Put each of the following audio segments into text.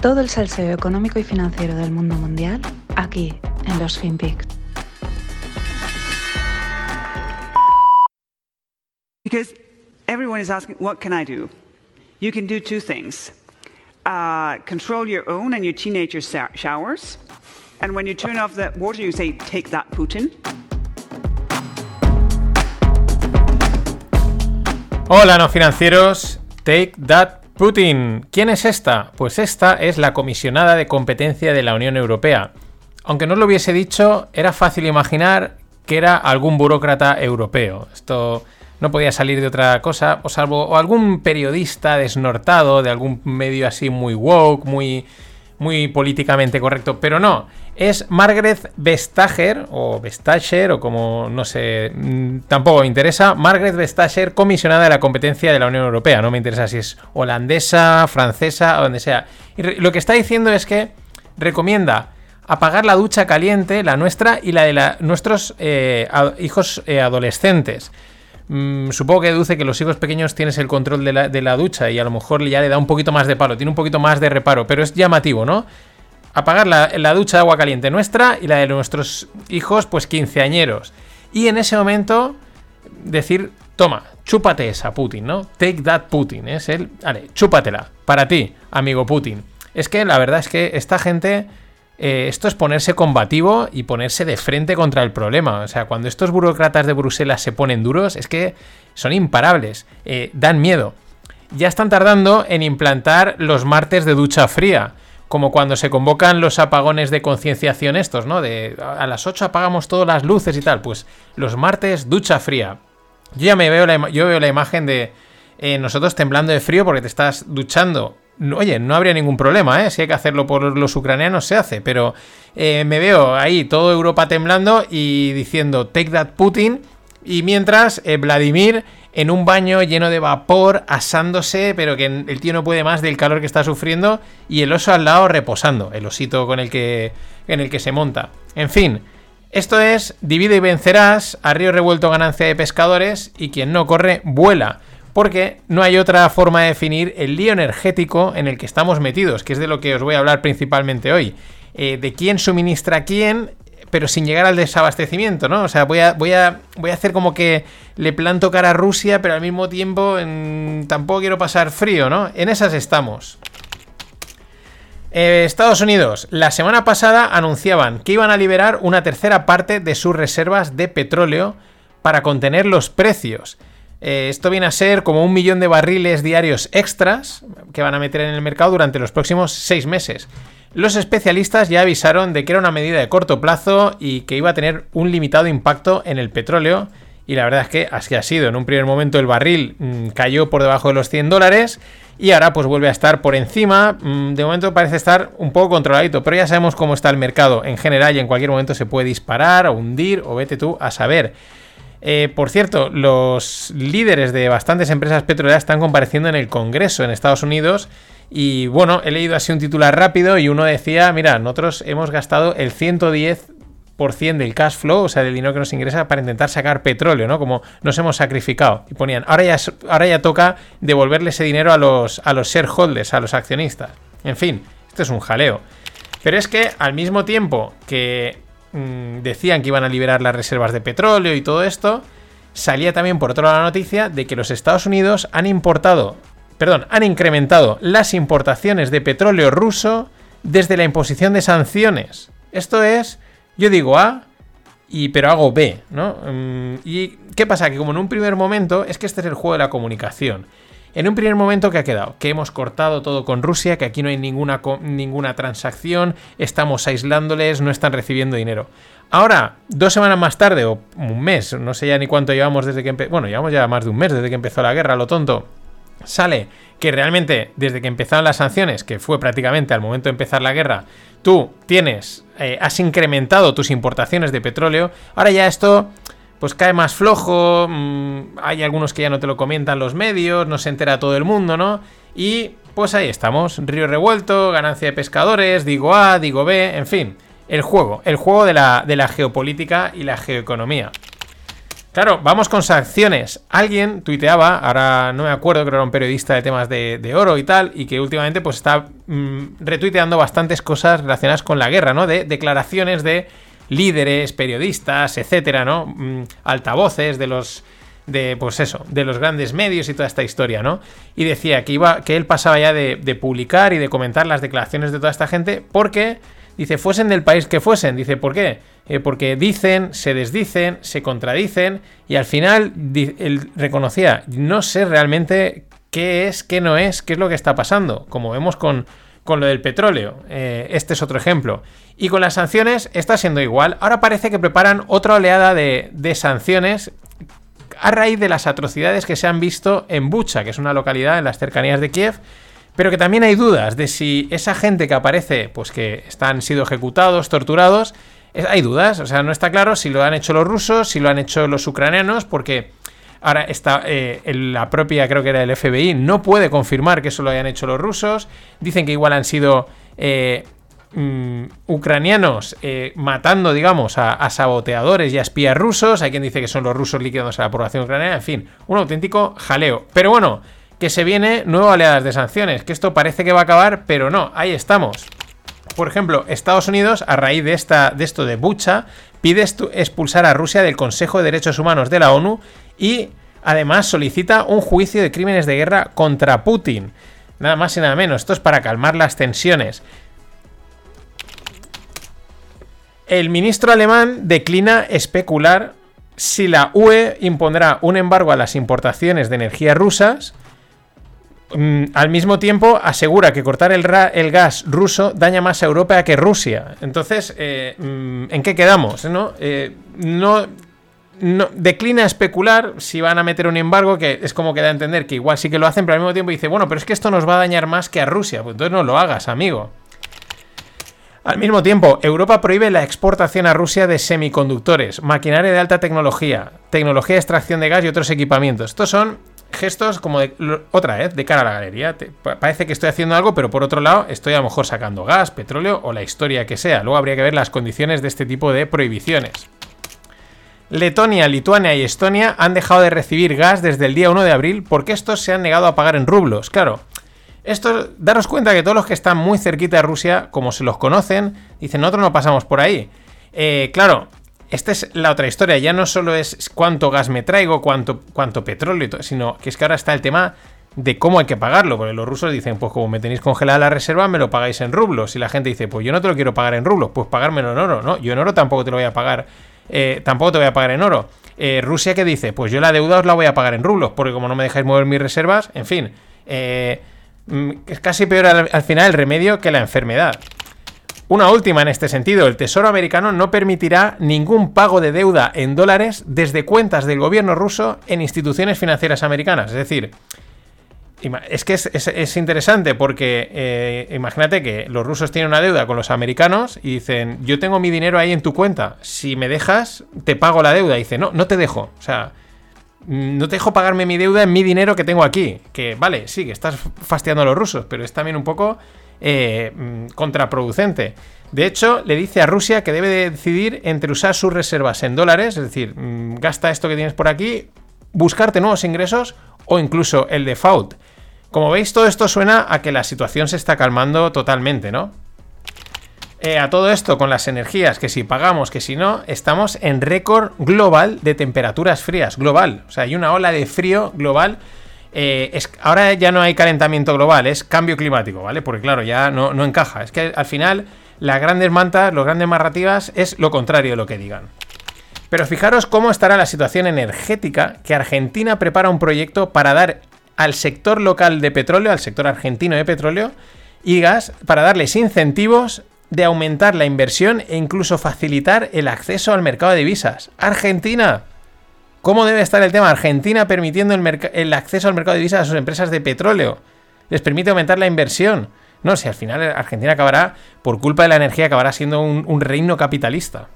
Todo el salseo económico y financiero del mundo mundial aquí en los FinPix. Because everyone is asking, what can I do? You can do two things. Uh, control your own and your teenager showers. And when you turn off the water, you say, take that, Putin. Hola, no financieros. Take that, Putin. ¿Quién es esta? Pues esta es la comisionada de competencia de la Unión Europea. Aunque no lo hubiese dicho, era fácil imaginar que era algún burócrata europeo. Esto no podía salir de otra cosa, o salvo algún periodista desnortado de algún medio así muy woke, muy, muy políticamente correcto, pero no. Es Margaret Vestager, o Vestager, o como no sé, mm, tampoco me interesa. Margaret Vestager, comisionada de la competencia de la Unión Europea. No me interesa si es holandesa, francesa o donde sea. Y lo que está diciendo es que recomienda apagar la ducha caliente, la nuestra y la de nuestros eh, hijos eh, adolescentes. Mm, supongo que deduce que los hijos pequeños tienes el control de la, ducha y a lo mejor ya le da un poquito más de palo, tiene un poquito más de reparo, pero es llamativo, ¿no? Apagar la, la ducha de agua caliente nuestra y la de nuestros hijos, pues quinceañeros. Y en ese momento decir, toma, chúpate esa Putin, ¿no? Take that Putin, es el... Vale, chúpatela, para ti, amigo Putin. Es que la verdad es que esta gente eh, esto es ponerse combativo y ponerse de frente contra el problema. O sea, cuando estos burócratas de Bruselas se ponen duros, es que son imparables, eh, dan miedo. Ya están tardando en implantar los martes de ducha fría, como cuando se convocan los apagones de concienciación estos, ¿no? De a las 8 apagamos todas las luces y tal. Pues los martes ducha fría. Yo ya me veo la, yo veo la imagen de eh, nosotros temblando de frío porque te estás duchando oye, no habría ningún problema, ¿eh? Si hay que hacerlo por los ucranianos, se hace. Pero eh, me veo ahí toda Europa temblando y diciendo, take that Putin. Y mientras, eh, Vladimir en un baño lleno de vapor, asándose, pero que el tío no puede más del calor que está sufriendo. Y el oso al lado reposando, el osito con el que, en el que se monta. En fin. Esto es divide y vencerás, a río revuelto ganancia de pescadores y quien no corre vuela porque no hay otra forma de definir el lío energético en el que estamos metidos, que es de lo que os voy a hablar principalmente hoy. Eh, de quién suministra quién, pero sin llegar al desabastecimiento, ¿no? O sea, voy a, voy a, voy a hacer como que le planto cara a Rusia, pero al mismo tiempo tampoco quiero pasar frío, ¿no? En esas estamos. Eh, Estados Unidos, la semana pasada anunciaban que iban a liberar una tercera parte de sus reservas de petróleo para contener los precios. Eh, esto viene a ser como un millón de barriles diarios extras que van a meter en el mercado durante los próximos seis meses. Los especialistas ya avisaron de que era una medida de corto plazo y que iba a tener un limitado impacto en el petróleo. Y la verdad es que así ha sido. En un primer momento el barril mm, cayó por debajo de los 100 dólares y ahora pues vuelve a estar por encima. Mm, de momento parece estar un poco controladito, pero ya sabemos cómo está el mercado en general y en cualquier momento se puede disparar o hundir o vete tú a saber. Eh, por cierto, los líderes de bastantes empresas petroleras están compareciendo en el Congreso en Estados Unidos. Y bueno, he leído así un titular rápido y uno decía, mira, nosotros hemos gastado el 110% del cash flow, o sea, del dinero que nos ingresa para intentar sacar petróleo, ¿no? Como nos hemos sacrificado. Y ponían, ahora ya, ahora ya toca devolverle ese dinero a los, a los shareholders, a los accionistas. En fin, esto es un jaleo. Pero es que al mismo tiempo que Mm, decían que iban a liberar las reservas de petróleo y todo esto, salía también por otro lado la noticia de que los Estados Unidos han importado, perdón, han incrementado las importaciones de petróleo ruso desde la imposición de sanciones. Esto es, yo digo A, y, pero hago B, ¿no? Mm, ¿Y qué pasa? Que como en un primer momento, es que este es el juego de la comunicación. En un primer momento, ¿qué ha quedado? Que hemos cortado todo con Rusia, que aquí no hay ninguna, ninguna transacción, estamos aislándoles, no están recibiendo dinero. Ahora, dos semanas más tarde, o un mes, no sé ya ni cuánto llevamos desde que empezó, bueno, llevamos ya más de un mes desde que empezó la guerra, lo tonto, sale que realmente desde que empezaron las sanciones, que fue prácticamente al momento de empezar la guerra, tú tienes, eh, has incrementado tus importaciones de petróleo, ahora ya esto pues cae más flojo, mm, hay algunos que ya no te lo comentan los medios, no se entera todo el mundo, ¿no? Y pues ahí estamos, río revuelto, ganancia de pescadores, digo A, digo B, en fin, el juego, el juego de la, de la geopolítica y la geoeconomía. Claro, vamos con sanciones. Alguien tuiteaba, ahora no me acuerdo, creo que era un periodista de temas de, oro y tal, y que últimamente pues está mm, retuiteando bastantes cosas relacionadas con la guerra, ¿no? De declaraciones de líderes, periodistas, etcétera, ¿no? Mm, altavoces de los de pues eso, de los grandes medios y toda esta historia, ¿no? Y decía que iba que él pasaba ya de, publicar y de comentar las declaraciones de toda esta gente porque Dice, fuesen del país que fuesen. Dice, ¿por qué? Eh, porque dicen, se desdicen, se contradicen y al final él reconocía, no sé realmente qué es, qué no es, qué es lo que está pasando, como vemos con, con lo del petróleo. Eh, este es otro ejemplo. Y con las sanciones está siendo igual. Ahora parece que preparan otra oleada de, de sanciones a raíz de las atrocidades que se han visto en Bucha, que es una localidad en las cercanías de Kiev, pero que también hay dudas de si esa gente que aparece, pues que están sido ejecutados, torturados, hay dudas, o sea, no está claro si lo han hecho los rusos, si lo han hecho los ucranianos, porque ahora está eh, la propia, creo que era el FBI, no puede confirmar que eso lo hayan hecho los rusos, dicen que igual han sido eh, mm, ucranianos eh, matando, digamos, a, saboteadores y a espías rusos, hay quien dice que son los rusos liquidándose a la población ucraniana, en fin, un auténtico jaleo. Pero bueno, que se viene nuevas oleadas de sanciones, que esto parece que va a acabar, pero no, ahí estamos. Por ejemplo, Estados Unidos, a raíz de, esta, de esto de Bucha, pide expulsar a Rusia del Consejo de Derechos Humanos de la ONU y además solicita un juicio de crímenes de guerra contra Putin. Nada más y nada menos, esto es para calmar las tensiones. El ministro alemán declina especular si la UE impondrá un embargo a las importaciones de energía rusas al mismo tiempo asegura que cortar el, gas ruso daña más a Europa que Rusia. Entonces, eh, mm, ¿en qué quedamos? ¿no? Eh, no, no, declina especular si van a meter un embargo, que es como que da a entender que igual sí que lo hacen, pero al mismo tiempo dice, bueno, pero es que esto nos va a dañar más que a Rusia. Pues entonces no lo hagas, amigo. Al mismo tiempo, Europa prohíbe la exportación a Rusia de semiconductores, maquinaria de alta tecnología, tecnología de extracción de gas y otros equipamientos. Estos son gestos como de otra vez de cara a la galería. parece que estoy haciendo algo, pero por otro lado estoy a lo mejor sacando gas, petróleo o la historia que sea. Luego habría que ver las condiciones de este tipo de prohibiciones. Letonia, Lituania y Estonia han dejado de recibir gas desde el día 1 de abril porque estos se han negado a pagar en rublos. Claro, esto, daros cuenta que todos los que están muy cerquita de Rusia, como se los conocen, dicen, nosotros no pasamos por ahí. Eh, claro, esta es la otra historia. Ya no solo es cuánto gas me traigo, cuánto, cuánto petróleo, sino que es que ahora está el tema de cómo hay que pagarlo. Porque los rusos dicen, pues como me tenéis congelada la reserva, me lo pagáis en rublos. Y la gente dice, pues yo no te lo quiero pagar en rublos, pues pagármelo en oro. No, yo en oro tampoco te lo voy a pagar. Eh, tampoco te voy a pagar en oro. Eh, Rusia que dice, pues yo la deuda os la voy a pagar en rublos, porque como no me dejáis mover mis reservas, en fin. Eh, mm, es casi peor al final el remedio que la enfermedad. Una última en este sentido, el Tesoro americano no permitirá ningún pago de deuda en dólares desde cuentas del gobierno ruso en instituciones financieras americanas. Es decir, es que es, interesante porque eh, imagínate que los rusos tienen una deuda con los americanos y dicen, yo tengo mi dinero ahí en tu cuenta, si me dejas, te pago la deuda. Dice, no, no te dejo. O sea, no te dejo pagarme mi deuda en mi dinero que tengo aquí. Que vale, sí, que estás fastidiando a los rusos, pero es también un poco eh, mm, contraproducente. De hecho, le dice a Rusia que debe de decidir entre usar sus reservas en dólares, es decir, mm, gasta esto que tienes por aquí, buscarte nuevos ingresos o incluso el default. Como veis, todo esto suena a que la situación se está calmando totalmente, ¿no? Eh, a todo esto con las energías, que si pagamos, que si no, estamos en récord global de temperaturas frías, global. O sea, hay una ola de frío global eh, ahora ya no hay calentamiento global, es cambio climático, ¿vale? Porque claro, ya no, no encaja. Es que al final las grandes mantas, las grandes narrativas es lo contrario de lo que digan. Pero fijaros cómo estará la situación energética que Argentina prepara un proyecto para dar al sector local de petróleo, al sector argentino de petróleo y gas, para darles incentivos de aumentar la inversión e incluso facilitar el acceso al mercado de divisas. Argentina, ¿Cómo debe estar el tema? Argentina permitiendo el, acceso al mercado de divisas a sus empresas de petróleo. Les permite aumentar la inversión. No, si al final Argentina acabará, por culpa de la energía, acabará siendo un, reino capitalista.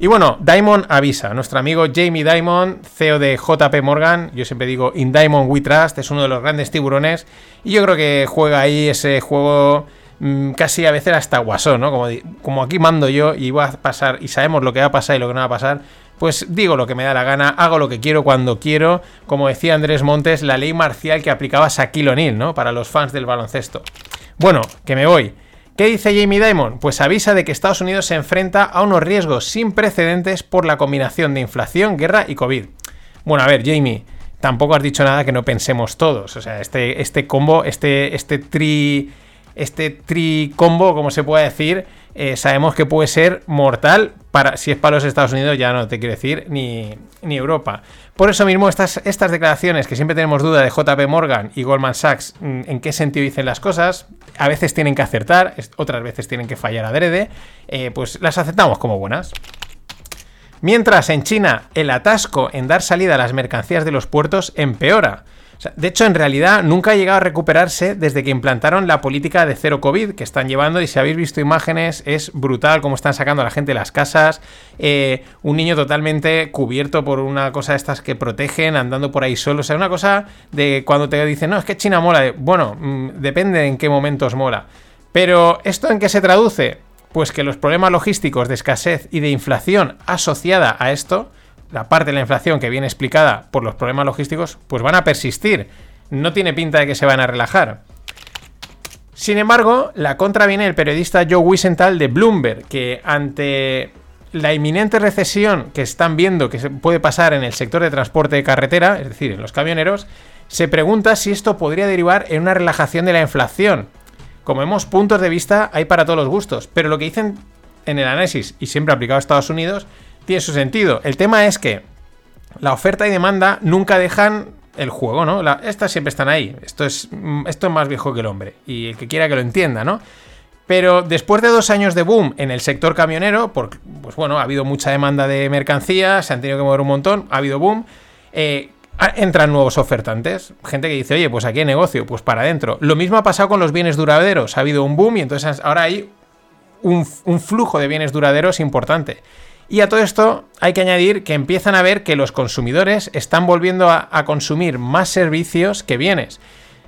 Y bueno, Diamond avisa. Nuestro amigo Jamie Diamond, CEO de JP Morgan, yo siempre digo In Diamond We Trust, es uno de los grandes tiburones. Y yo creo que juega ahí ese juego mm, casi a veces hasta guasón, ¿no? Como, como aquí mando yo y va a pasar, y sabemos lo que va a pasar y lo que no va a pasar pues digo lo que me da la gana, hago lo que quiero cuando quiero, como decía Andrés Montes, la ley marcial que aplicaba Shaquille O'Neal, ¿no? Para los fans del baloncesto. Bueno, que me voy. ¿Qué dice Jamie Dimon? Pues avisa de que Estados Unidos se enfrenta a unos riesgos sin precedentes por la combinación de inflación, guerra y COVID. Bueno, a ver, Jamie, tampoco has dicho nada que no pensemos todos. O sea, este, este combo, este, este tri. Este tri combo, como se puede decir, eh, sabemos que puede ser mortal para, si es para los Estados Unidos, ya no te quiero decir, ni, ni Europa. Por eso mismo, estas, estas declaraciones que siempre tenemos duda de JP Morgan y Goldman Sachs, mm, en qué sentido dicen las cosas, a veces tienen que acertar, otras veces tienen que fallar adrede, eh, pues las aceptamos como buenas. Mientras en China el atasco en dar salida a las mercancías de los puertos empeora de hecho, en realidad nunca ha llegado a recuperarse desde que implantaron la política de cero COVID que están llevando y si habéis visto imágenes es brutal cómo están sacando a la gente de las casas, eh, un niño totalmente cubierto por una cosa de estas que protegen, andando por ahí solo, o sea, una cosa de cuando te dicen, no, es que China mola, bueno, mm, depende en qué momentos mola. Pero ¿esto en qué se traduce? Pues que los problemas logísticos de escasez y de inflación asociada a esto, la parte de la inflación que viene explicada por los problemas logísticos, pues van a persistir. No tiene pinta de que se van a relajar. Sin embargo, la contra viene el periodista Joe Wiesenthal de Bloomberg, que ante la inminente recesión que están viendo que puede pasar en el sector de transporte de carretera, es decir, en los camioneros, se pregunta si esto podría derivar en una relajación de la inflación. Como vemos, puntos de vista hay para todos los gustos, pero lo que dicen en el análisis, y siempre aplicado a Estados Unidos, tiene su sentido. El tema es que la oferta y demanda nunca dejan el juego, ¿no? estas siempre están ahí. Esto es, mm, esto es más viejo que el hombre. Y el que quiera que lo entienda, ¿no? Pero después de dos años de boom en el sector camionero, porque, pues bueno, ha habido mucha demanda de mercancías, se han tenido que mover un montón, ha habido boom, eh, entran nuevos ofertantes. Gente que dice, oye, pues aquí hay negocio, pues para adentro. Lo mismo ha pasado con los bienes duraderos. Ha habido un boom y entonces ahora hay un flujo de bienes duraderos importante. Y a todo esto hay que añadir que empiezan a ver que los consumidores están volviendo a, consumir más servicios que bienes.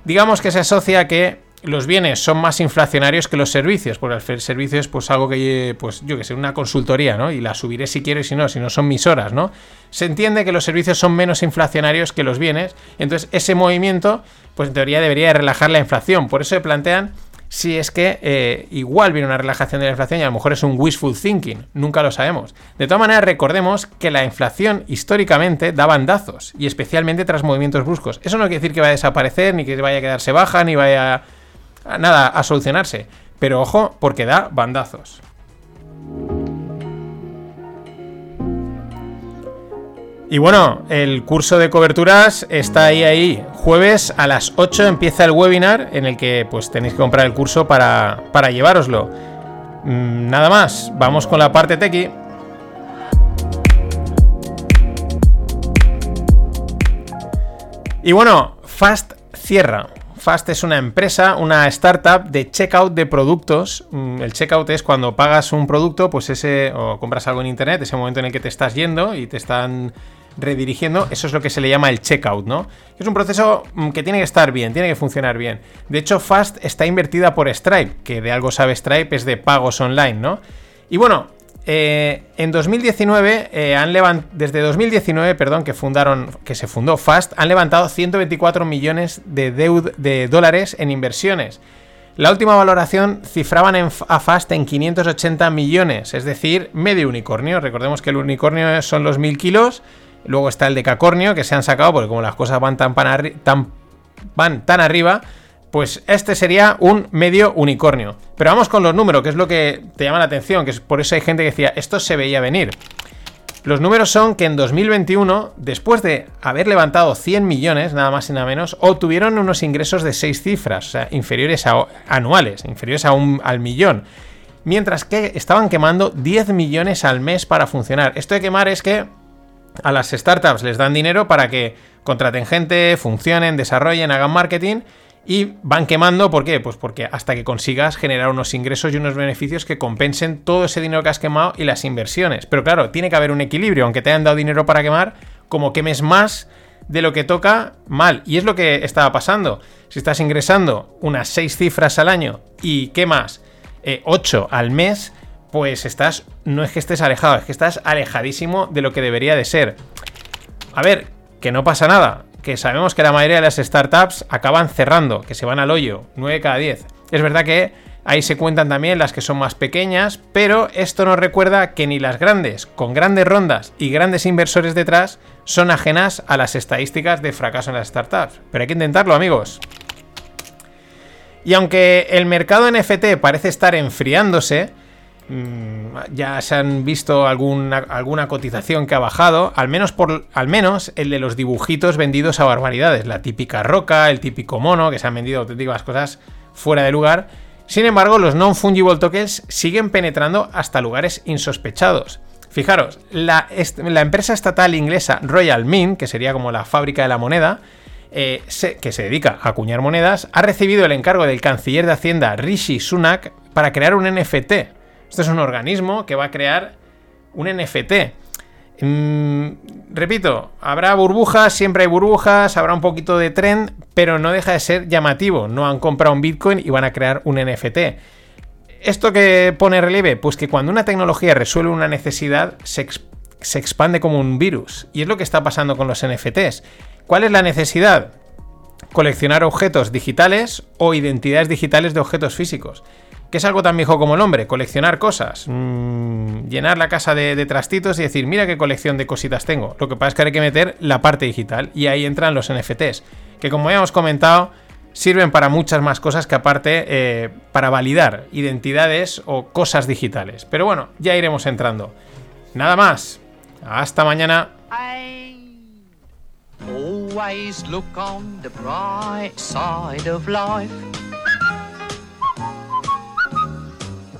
Digamos que se asocia a que los bienes son más inflacionarios que los servicios, porque el servicio es pues algo que, pues yo que sé, una consultoría, ¿no? Y la subiré si quiero y si no, si no son mis horas, ¿no? Se entiende que los servicios son menos inflacionarios que los bienes, entonces ese movimiento, pues en teoría debería relajar la inflación, por eso se plantean si es que eh, igual viene una relajación de la inflación y a lo mejor es un wishful thinking, nunca lo sabemos. De todas maneras, recordemos que la inflación históricamente da bandazos, y especialmente tras movimientos bruscos. Eso no quiere decir que vaya a desaparecer, ni que vaya a quedarse baja, ni vaya a, nada a solucionarse. Pero ojo, porque da bandazos. Y bueno, el curso de coberturas está ahí, ahí. Jueves a las 8 empieza el webinar en el que pues tenéis que comprar el curso para, para llevároslo. Mm, nada más, vamos con la parte tequi. Y bueno, Fast cierra. Fast es una empresa, una startup de checkout de productos. Mm, el checkout es cuando pagas un producto, pues ese, o compras algo en internet, ese momento en el que te estás yendo y te están redirigiendo, eso es lo que se le llama el checkout, ¿no? Es un proceso mm, que tiene que estar bien, tiene que funcionar bien. De hecho, Fast está invertida por Stripe, que de algo sabe Stripe, es de pagos online, ¿no? Y bueno, eh, en 2019, eh, han desde 2019, perdón, que fundaron, que se fundó Fast, han levantado 124 millones de, de dólares en inversiones. La última valoración cifraban a Fast en 580 millones, es decir, medio unicornio. Recordemos que el unicornio son los 1000 kilos. Luego está el de Cacornio, que se han sacado, porque como las cosas van tan, tan, van tan arriba, pues este sería un medio unicornio. Pero vamos con los números, que es lo que te llama la atención, que es por eso hay gente que decía, esto se veía venir. Los números son que en 2021, después de haber levantado 100 millones, nada más y nada menos, obtuvieron unos ingresos de 6 cifras, o sea, inferiores a anuales, inferiores a un, al millón. Mientras que estaban quemando 10 millones al mes para funcionar. Esto de quemar es que a las startups les dan dinero para que contraten gente, funcionen, desarrollen, hagan marketing y van quemando. ¿Por qué? Pues porque hasta que consigas generar unos ingresos y unos beneficios que compensen todo ese dinero que has quemado y las inversiones. Pero claro, tiene que haber un equilibrio. Aunque te hayan dado dinero para quemar, como quemes más de lo que toca, mal. Y es lo que estaba pasando. Si estás ingresando unas 6 cifras al año y quemas 8 eh, al mes, pues estás no es que estés alejado, es que estás alejadísimo de lo que debería de ser. A ver, que no pasa nada, que sabemos que la mayoría de las startups acaban cerrando, que se van al hoyo, 9 cada 10. Es verdad que ahí se cuentan también las que son más pequeñas, pero esto nos recuerda que ni las grandes, con grandes rondas y grandes inversores detrás, son ajenas a las estadísticas de fracaso en las startups. Pero hay que intentarlo, amigos. Y aunque el mercado NFT parece estar enfriándose, ya se han visto alguna, alguna, cotización que ha bajado, al menos, por, al menos el de los dibujitos vendidos a barbaridades, la típica roca, el típico mono, que se han vendido auténticas cosas fuera de lugar. Sin embargo, los non-fungible tokens siguen penetrando hasta lugares insospechados. Fijaros, la, la empresa estatal inglesa Royal Mint, que sería como la fábrica de la moneda, eh, que se dedica a acuñar monedas, ha recibido el encargo del canciller de Hacienda Rishi Sunak para crear un NFT. Esto es un organismo que va a crear un NFT. Mm, repito, habrá burbujas, siempre hay burbujas, habrá un poquito de trend, pero no deja de ser llamativo. No han comprado un Bitcoin y van a crear un NFT. ¿Esto que pone relieve? Pues que cuando una tecnología resuelve una necesidad, se, se expande como un virus. Y es lo que está pasando con los NFTs. ¿Cuál es la necesidad? Coleccionar objetos digitales o identidades digitales de objetos físicos. Que es algo tan viejo como el hombre, coleccionar cosas. Mm, llenar la casa de, trastitos y decir, mira qué colección de cositas tengo. Lo que pasa es que hay que meter la parte digital y ahí entran los NFTs. Que como ya hemos comentado, sirven para muchas más cosas que aparte eh, para validar identidades o cosas digitales. Pero bueno, ya iremos entrando. Nada más. Hasta mañana. Always look on the bright side of life.